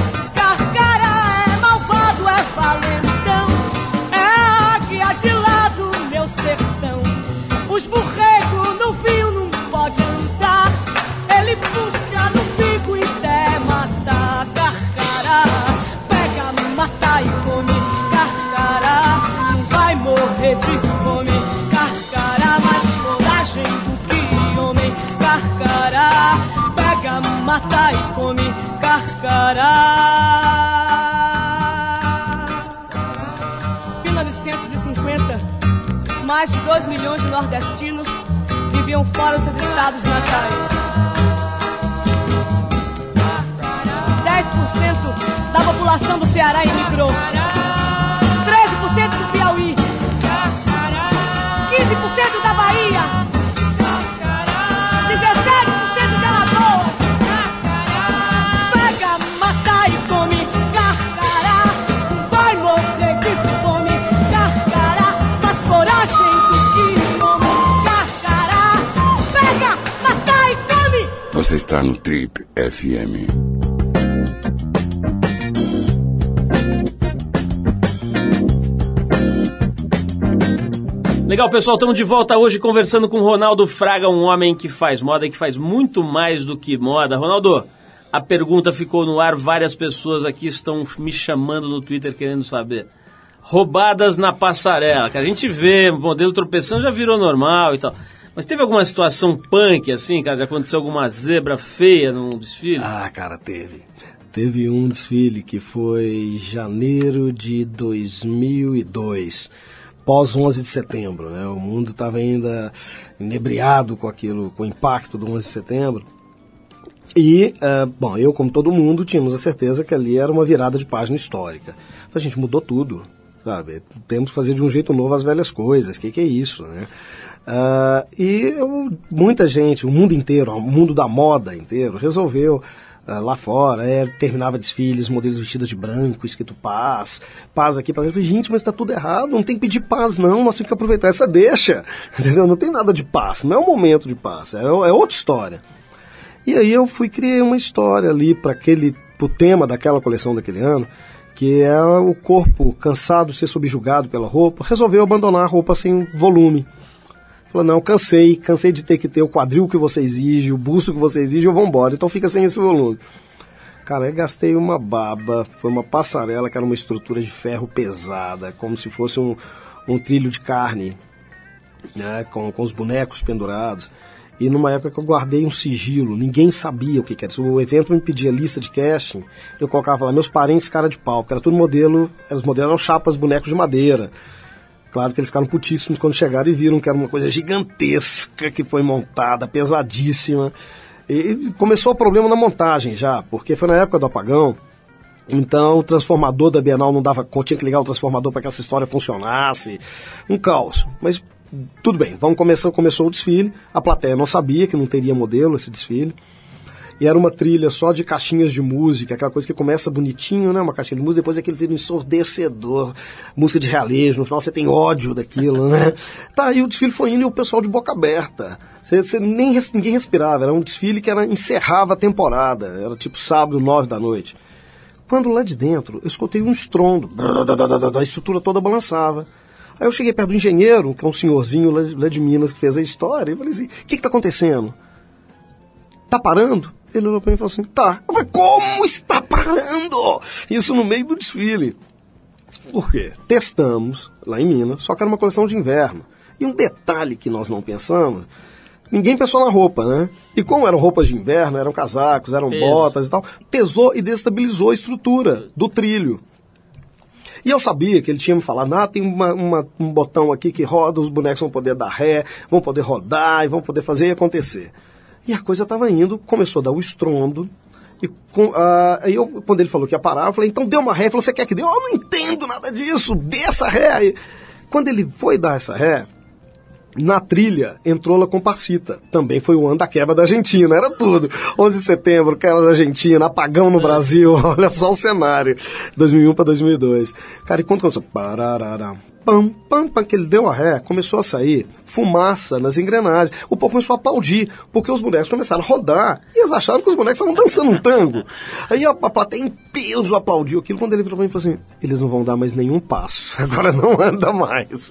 1950, mais de 2 milhões de nordestinos viviam fora dos seus estados natais. 10% da população do Ceará emigrou. 13% do Piauí. 15% da Bahia. Está no Trip FM. Legal, pessoal, estamos de volta hoje conversando com Ronaldo Fraga, um homem que faz moda e que faz muito mais do que moda. Ronaldo, a pergunta ficou no ar, várias pessoas aqui estão me chamando no Twitter querendo saber. Roubadas na passarela, que a gente vê, modelo tropeçando já virou normal e tal. Mas teve alguma situação punk assim, cara? Já aconteceu alguma zebra feia num desfile? Ah, cara, teve. Teve um desfile que foi janeiro de 2002, pós 11 de setembro, né? O mundo estava ainda inebriado com aquilo, com o impacto do 11 de setembro. E, eh, bom, eu, como todo mundo, tínhamos a certeza que ali era uma virada de página histórica. A gente mudou tudo, sabe? Temos que fazer de um jeito novo as velhas coisas. O que, que é isso, né? Ah, e eu- muita gente, o mundo inteiro, o mundo da moda inteiro, resolveu ah, lá fora, é, terminava desfiles, modelos vestidos de branco, escrito paz, paz aqui, paz. Eu falei, gente, mas tá tudo errado, não tem que pedir paz não, nós temos que aproveitar essa deixa, entendeu? Não tem nada de paz, não é o momento de paz, é, é outra história. E aí eu fui criei uma história ali para aquele pro tema daquela coleção daquele ano, que é o corpo cansado de ser subjugado pela roupa, resolveu abandonar a roupa sem volume. Falou, não, cansei, cansei de ter que ter o quadril que você exige, o busto que você exige, eu vou embora, então fica sem esse volume. Cara, eu gastei uma baba, foi uma passarela que era uma estrutura de ferro pesada, como se fosse um, um trilho de carne, né, com, com os bonecos pendurados. E numa época que eu guardei um sigilo, ninguém sabia o que, que era. Se o evento me pedia lista de casting, eu colocava lá meus parentes cara de pau, porque era tudo modelo, os modelos eram chapas, bonecos de madeira. Claro que eles ficaram putíssimos quando chegaram e viram que era uma coisa gigantesca que foi montada, pesadíssima. E começou o problema na montagem já, porque foi na época do apagão. Então o transformador da Bienal não dava conta, tinha que ligar o transformador para que essa história funcionasse. Um caos. Mas tudo bem, vamos começar, começou o desfile. A plateia não sabia que não teria modelo esse desfile. E era uma trilha só de caixinhas de música, aquela coisa que começa bonitinho, né? Uma caixinha de música, depois aquele vira ensurdecedor, música de realismo, no final você tem ódio daquilo, né? Tá, e o desfile foi indo e o pessoal de boca aberta. Você, você nem, ninguém respirava, era um desfile que era, encerrava a temporada, era tipo sábado, nove da noite. Quando lá de dentro eu escutei um estrondo, a estrutura toda balançava. Aí eu cheguei perto do engenheiro, que é um senhorzinho lá, lá de Minas que fez a história, e falei assim: o que está acontecendo? Tá parando? Ele olhou para mim e falou assim: tá. Eu falei: como está parando? Isso no meio do desfile. Por quê? Testamos lá em Minas, só que era uma coleção de inverno. E um detalhe que nós não pensamos Ninguém pensou na roupa, né? E como eram roupas de inverno, eram casacos, eram Peso. botas e tal, pesou e destabilizou a estrutura do trilho. E eu sabia que ele tinha me falado, ah, tem uma- uma- um botão aqui que roda, os bonecos vão poder dar ré, vão poder rodar e vão poder fazer e acontecer. E a coisa estava indo, começou a dar o estrondo. E com, ah, eu, quando ele falou que ia parar, eu falei, então dê uma ré. Ele falou, você quer que dê? Eu não entendo nada disso, dê essa ré. Aí, quando ele foi dar essa ré, na trilha entrou La Comparsita. Também foi o ano da quebra da Argentina, era tudo. 11 de setembro, quebra da Argentina, apagão no Brasil, olha só o cenário. 2001 para 2002. Cara, e quando começou? Pararara, pam, pam, pam, que ele deu a ré, começou a sair fumaça nas engrenagens. O povo começou a aplaudir, porque os bonecos começaram a rodar. E eles acharam que os bonecos estavam dançando um tango. Aí a, a plateia em peso aplaudiu aquilo. Quando ele virou pra mim e falou assim: eles não vão dar mais nenhum passo. Agora não anda mais.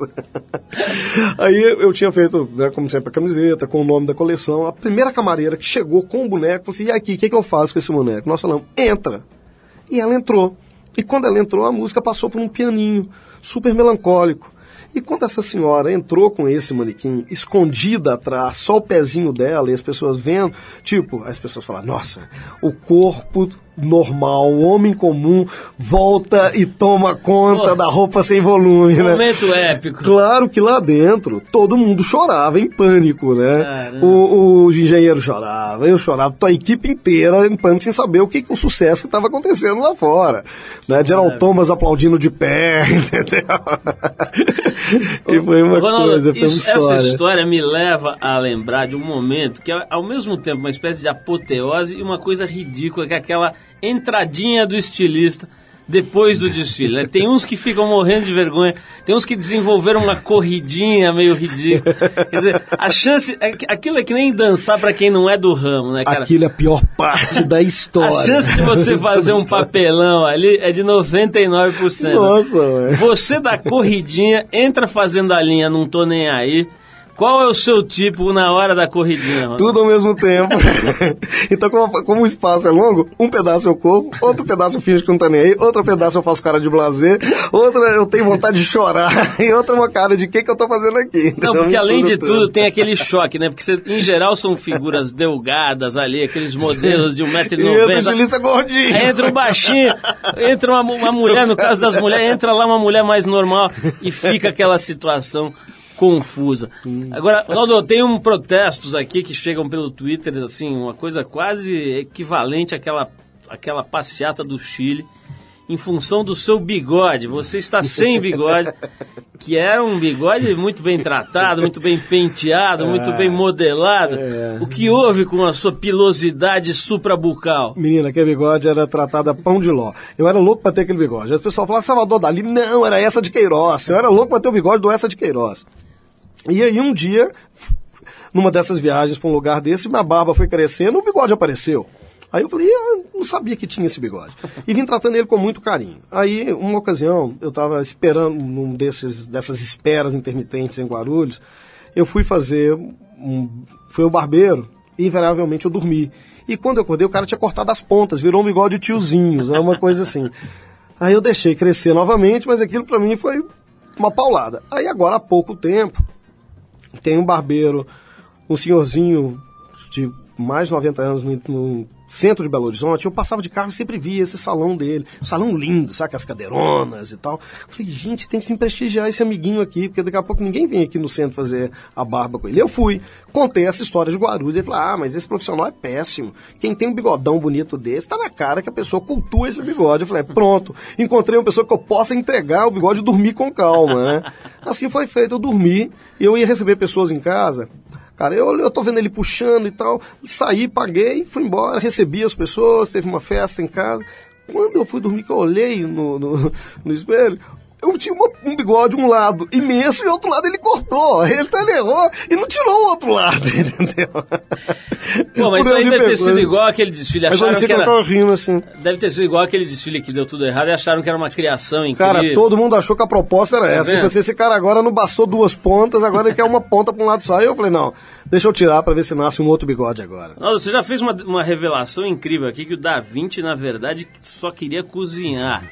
Aí eu tinha feito, né, como sempre, a camiseta, com o nome da coleção. A primeira camareira que chegou com o boneco falou assim: e aqui, o que, que eu faço com esse boneco? Nós falamos: entra. E ela entrou. E quando ela entrou, a música passou por um pianinho, super melancólico. E quando essa senhora entrou com esse manequim, escondida atrás, só o pezinho dela, e as pessoas vendo, tipo, as pessoas falam, nossa, o corpo normal, o homem comum, volta e toma conta Pô. da roupa sem volume, né? Momento épico. Claro que lá dentro todo mundo chorava em pânico, né? O, o engenheiro chorava, eu chorava, a equipe inteira em pânico sem saber o que o sucesso que estava acontecendo lá fora. Né? Gerald Thomas aplaudindo de pé, entendeu? e foi uma Ronaldo, coisa, foi uma isso- história. essa história me leva a lembrar de um momento que é ao mesmo tempo uma espécie de apoteose e uma coisa ridícula, que é aquela entradinha do estilista depois do desfile. né? Tem uns que ficam morrendo de vergonha, tem uns que desenvolveram uma corridinha meio ridícula. Quer dizer, a chance. é Aquilo é que nem dançar pra quem não é do ramo, né, cara? Aquilo é a pior parte da história. A chance de você fazer um papelão ali é de 99%. Nossa, ué. Você dá corridinha, entra fazendo a linha, não tô nem aí. Qual é o seu tipo na hora da corridinha? Ronaldo? Tudo ao mesmo tempo. então, como, como o espaço é longo, um pedaço eu corro, outro pedaço eu finjo que não tá nem aí, outro pedaço eu faço cara de blazer, outra eu tenho vontade de chorar, e outra uma cara de o que, que eu tô fazendo aqui. Não, entendeu? porque além de Mistura tudo tem aquele choque, né? Porque você, em geral são figuras delgadas ali, aqueles modelos de E entra o 1,90m. gordinho. Aí entra um baixinho, entra uma, uma mulher, no caso das mulheres, entra lá uma mulher mais normal e fica aquela situação confusa. Agora, Ronaldo, tem um protestos aqui que chegam pelo Twitter, assim, uma coisa quase equivalente àquela, àquela passeata do Chile, em função do seu bigode. Você está sem bigode, que era um bigode muito bem tratado, muito bem penteado, muito bem modelado. O que houve com a sua pilosidade suprabucal? Menina, aquele bigode era tratado a pão de ló. Eu era louco pra ter aquele bigode. As pessoas falavam, Salvador Dali, não, era essa de Queiroz. Eu era louco pra ter o bigode do essa de Queiroz. E aí um dia, numa dessas viagens pra um lugar desse, minha barba foi crescendo, o bigode apareceu. Aí eu falei, eu não sabia que tinha esse bigode. E vim tratando ele com muito carinho. Aí, uma ocasião, eu estava esperando num desses, dessas esperas intermitentes em Guarulhos, eu fui fazer um, fui ao barbeiro e invariavelmente eu dormi. E quando eu acordei, o cara tinha cortado as pontas, virou um bigode de tiozinhos, é uma coisa assim. Aí eu deixei crescer novamente, mas aquilo pra mim foi uma paulada. Aí agora há pouco tempo, tem um barbeiro, um senhorzinho de mais de 90 anos no, centro de Belo Horizonte, eu passava de carro e sempre via esse salão dele. Um salão lindo, sabe? As cadeironas e tal. Eu falei, gente, tem que vir prestigiar esse amiguinho aqui, porque daqui a pouco ninguém vem aqui no centro fazer a barba com ele. Eu fui, contei essa história de Guarulhos. Ele falou, ah, mas esse profissional é péssimo. Quem tem um bigodão bonito desse, tá na cara que a pessoa cultua esse bigode. Eu falei, pronto, encontrei uma pessoa que eu possa entregar o bigode e dormir com calma, né? Assim foi feito, eu dormi e eu ia receber pessoas em casa. Cara, eu, eu tô vendo ele puxando e tal, saí, paguei, fui embora, recebi as pessoas, teve uma festa em casa. Quando eu fui dormir, que eu olhei no, no, no espelho, eu tinha uma, um bigode um lado imenso e outro lado ele cortou. Ele, ele errou e não tirou o outro lado, entendeu? Pô, mas Por isso aí deve ter sido igual aquele desfile. Mas Acharam sei que era... rindo assim. Deve ter sido igual aquele desfile que deu tudo errado e acharam que era uma criação incrível. Cara, todo mundo achou que a proposta era essa. vendo? Tipo assim, esse cara agora não bastou duas pontas, agora ele quer uma ponta pra um lado só. Aí eu falei, não, deixa eu tirar pra ver se nasce um outro bigode agora. Nossa, você já fez uma, uma revelação incrível aqui que o Da Vinci, na verdade, só queria cozinhar.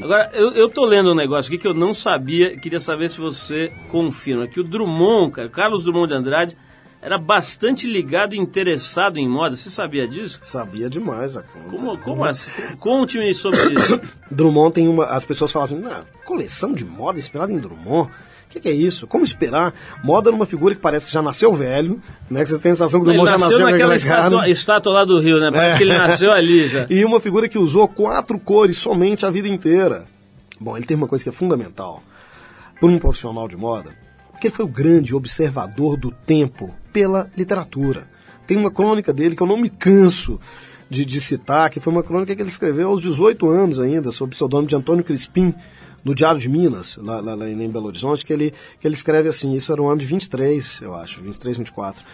Agora, eu, eu tô lendo um negócio aqui que eu não sabia, queria saber se você confirma, que o Drummond, cara, Carlos Drummond de Andrade, era bastante ligado e interessado em moda. Você sabia disso? Sabia demais a conta. Como, como assim? Conte-me sobre isso. Drummond tem uma. As pessoas falam assim, "Ah, coleção de moda inspirada em Drummond. O que, que é isso? Como esperar? Moda numa figura que parece que já nasceu velho, né? Que você tem a sensação que o Drummond já nasceu naquela estátua, estátua lá do Rio, né? Parece É. que ele nasceu ali já. E uma figura que usou quatro cores somente a vida inteira. Bom, ele tem uma coisa que é fundamental para um profissional de moda, que ele foi o grande observador do tempo pela literatura. Tem uma crônica dele que eu não me canso de, de citar, que foi uma crônica que ele escreveu aos 18 anos ainda, sob o pseudônimo de Antônio Crispim, no Diário de Minas, lá, lá- lá em Belo Horizonte, que ele, que ele escreve assim, isso era o ano de 23, eu acho, 23, 24.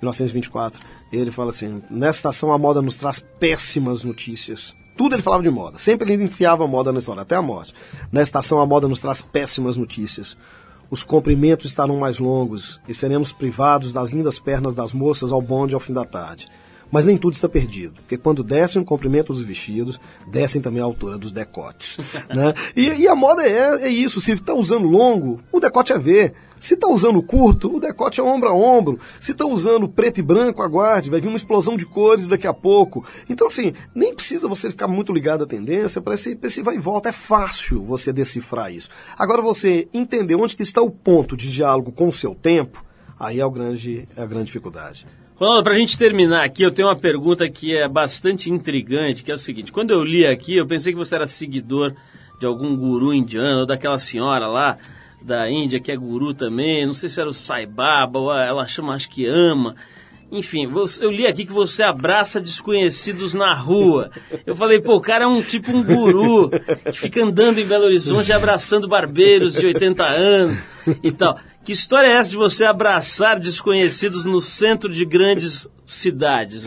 1924, e ele fala assim: nessa estação a moda nos traz péssimas notícias. Tudo ele falava de moda, sempre ele enfiava a moda na história, até a morte. Nessa estação a moda nos traz péssimas notícias. Os comprimentos estarão mais longos e seremos privados das lindas pernas das moças ao bonde ao fim da tarde. Mas nem tudo está perdido, porque quando descem o comprimento dos vestidos, descem também a altura dos decotes. né? e, e a moda é, é isso, se está usando longo, o decote é V. Se está usando curto, o decote é ombro a ombro. Se está usando preto e branco, aguarde, vai vir uma explosão de cores daqui a pouco. Então, assim, nem precisa você ficar muito ligado à tendência, para esse, esse vai e volta. É fácil você decifrar isso. Agora, você entender onde que está o ponto de diálogo com o seu tempo, aí é, o grande, é a grande dificuldade. Ronaldo, pra gente terminar aqui, eu tenho uma pergunta que é bastante intrigante, que é o seguinte, quando eu li aqui, eu pensei que você era seguidor de algum guru indiano, ou daquela senhora lá da Índia, que é guru também, não sei se era o Sai Baba, ou ela chama, acho que ama. Enfim, eu li aqui que você abraça desconhecidos na rua. Eu falei, pô, o cara é um tipo um guru, que fica andando em Belo Horizonte abraçando barbeiros de 80 anos e tal. Que história é essa de você abraçar desconhecidos no centro de grandes cidades,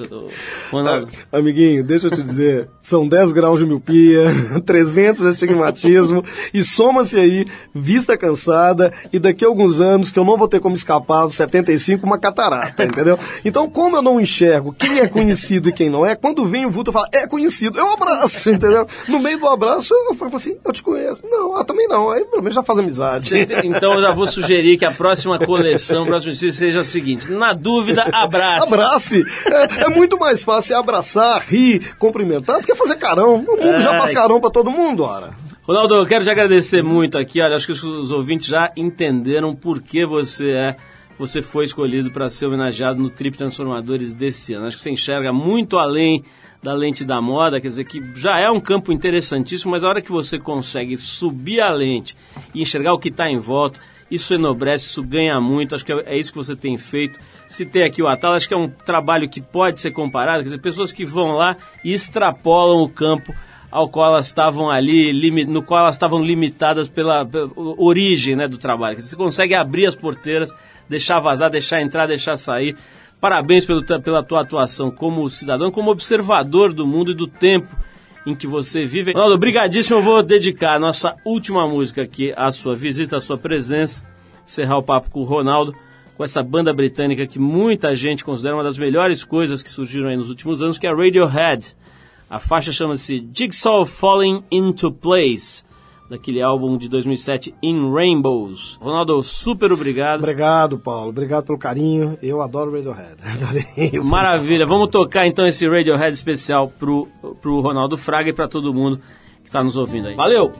Ronaldo? Ah, Amiguinho, deixa eu te dizer, são 10 graus de miopia, 300 de astigmatismo, e soma-se aí vista cansada, e daqui a alguns anos, que eu não vou ter como escapar dos 75, uma catarata, entendeu? Então, como eu não enxergo quem é conhecido e quem não é, quando vem o vulto, eu falo, é conhecido, eu abraço, entendeu? No meio do abraço, eu falo assim, eu te conheço. Não, ah, também não, aí pelo menos já faz amizade. Então eu já vou sugerir que a próxima coleção, o próximo estilo seja o seguinte: na dúvida, abraça. Abrace! É, é muito mais fácil abraçar, rir, cumprimentar, do que fazer carão. O mundo já faz Ai. carão pra todo mundo, ora. Ronaldo, eu quero te agradecer muito aqui. Olha, acho que os- os ouvintes já entenderam por que você é. Você foi escolhido para ser homenageado no Trip Transformadores desse ano. Acho que você enxerga muito além da lente da moda, quer dizer que já é um campo interessantíssimo, mas a hora que você consegue subir a lente e enxergar o que está em volta, isso enobrece, isso ganha muito. Acho que é é isso que você tem feito. Citei aqui o Atala, acho que é um trabalho que pode ser comparado, quer dizer, pessoas que vão lá e extrapolam o campo ao qual elas estavam ali, no qual elas estavam limitadas pela, pela origem né, do trabalho. Você consegue abrir as porteiras, deixar vazar, deixar entrar, deixar sair. Parabéns pelo, pela tua atuação como cidadão, como observador do mundo e do tempo em que você vive. Ronaldo, obrigadíssimo. Eu vou dedicar a nossa última música aqui à sua visita, à sua presença, encerrar o papo com o Ronaldo com essa banda britânica que muita gente considera uma das melhores coisas que surgiram aí nos últimos anos, que é a Radiohead. A faixa chama-se Jigsaw Falling Into Place, daquele álbum de 2007, In Rainbows. Ronaldo, super obrigado. Obrigado, Paulo. Obrigado pelo carinho. Eu adoro Radiohead. Adorei. Maravilha. Vamos tocar então esse Radiohead especial pro, pro Ronaldo Fraga e para todo mundo que está nos ouvindo aí. Valeu!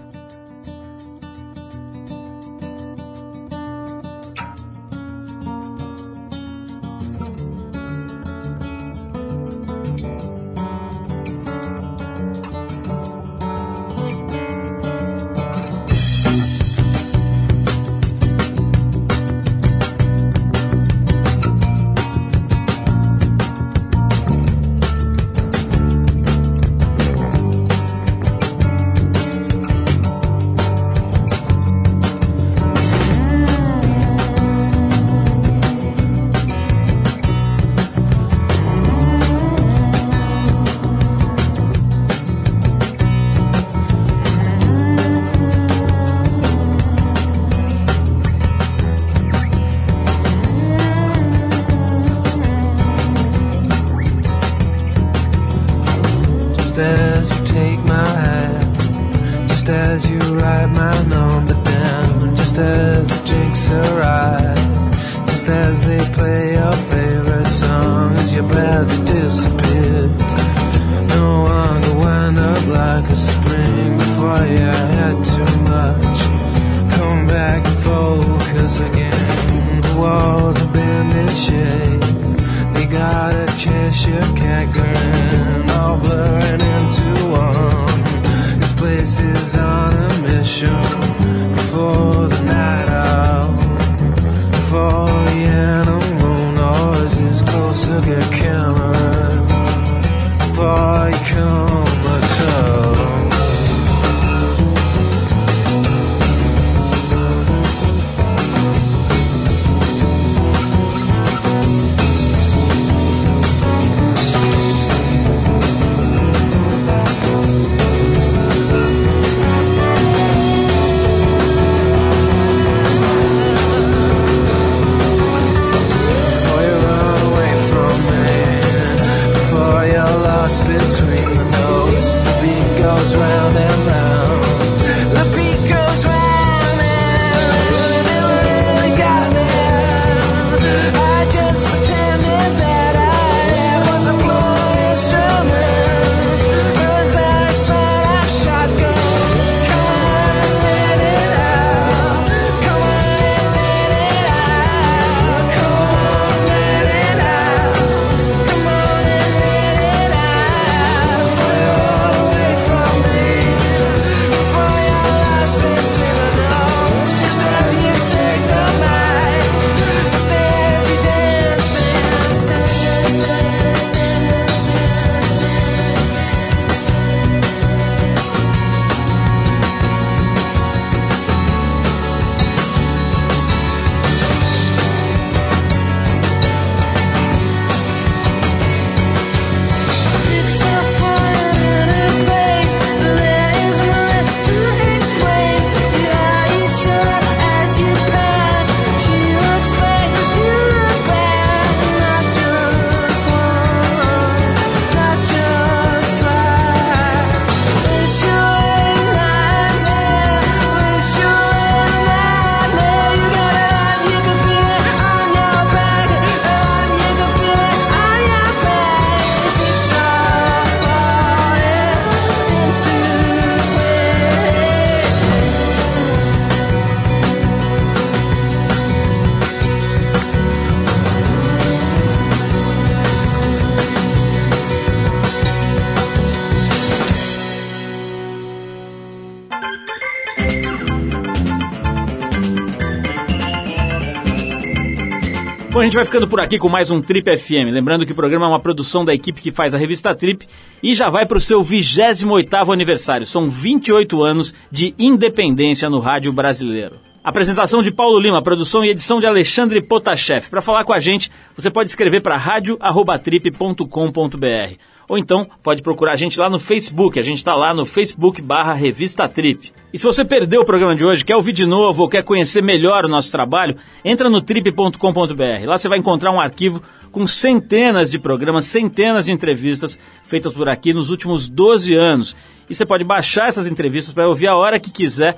A gente vai ficando por aqui com mais um Trip FM. Lembrando que o programa é uma produção da equipe que faz a revista Trip e já vai para o seu 28º aniversário. São 28 anos de independência no rádio brasileiro. Apresentação de Paulo Lima, produção e edição de Alexandre Potashev. Para falar com a gente, você pode escrever para radio@trip.com.br ou então pode procurar a gente lá no Facebook. A gente está lá no Facebook barra Revista Trip. E se você perdeu o programa de hoje, quer ouvir de novo ou quer conhecer melhor o nosso trabalho, entra no trip.com.br. Lá você vai encontrar um arquivo com centenas de programas, centenas de entrevistas feitas por aqui nos últimos 12 anos. E você pode baixar essas entrevistas para ouvir a hora que quiser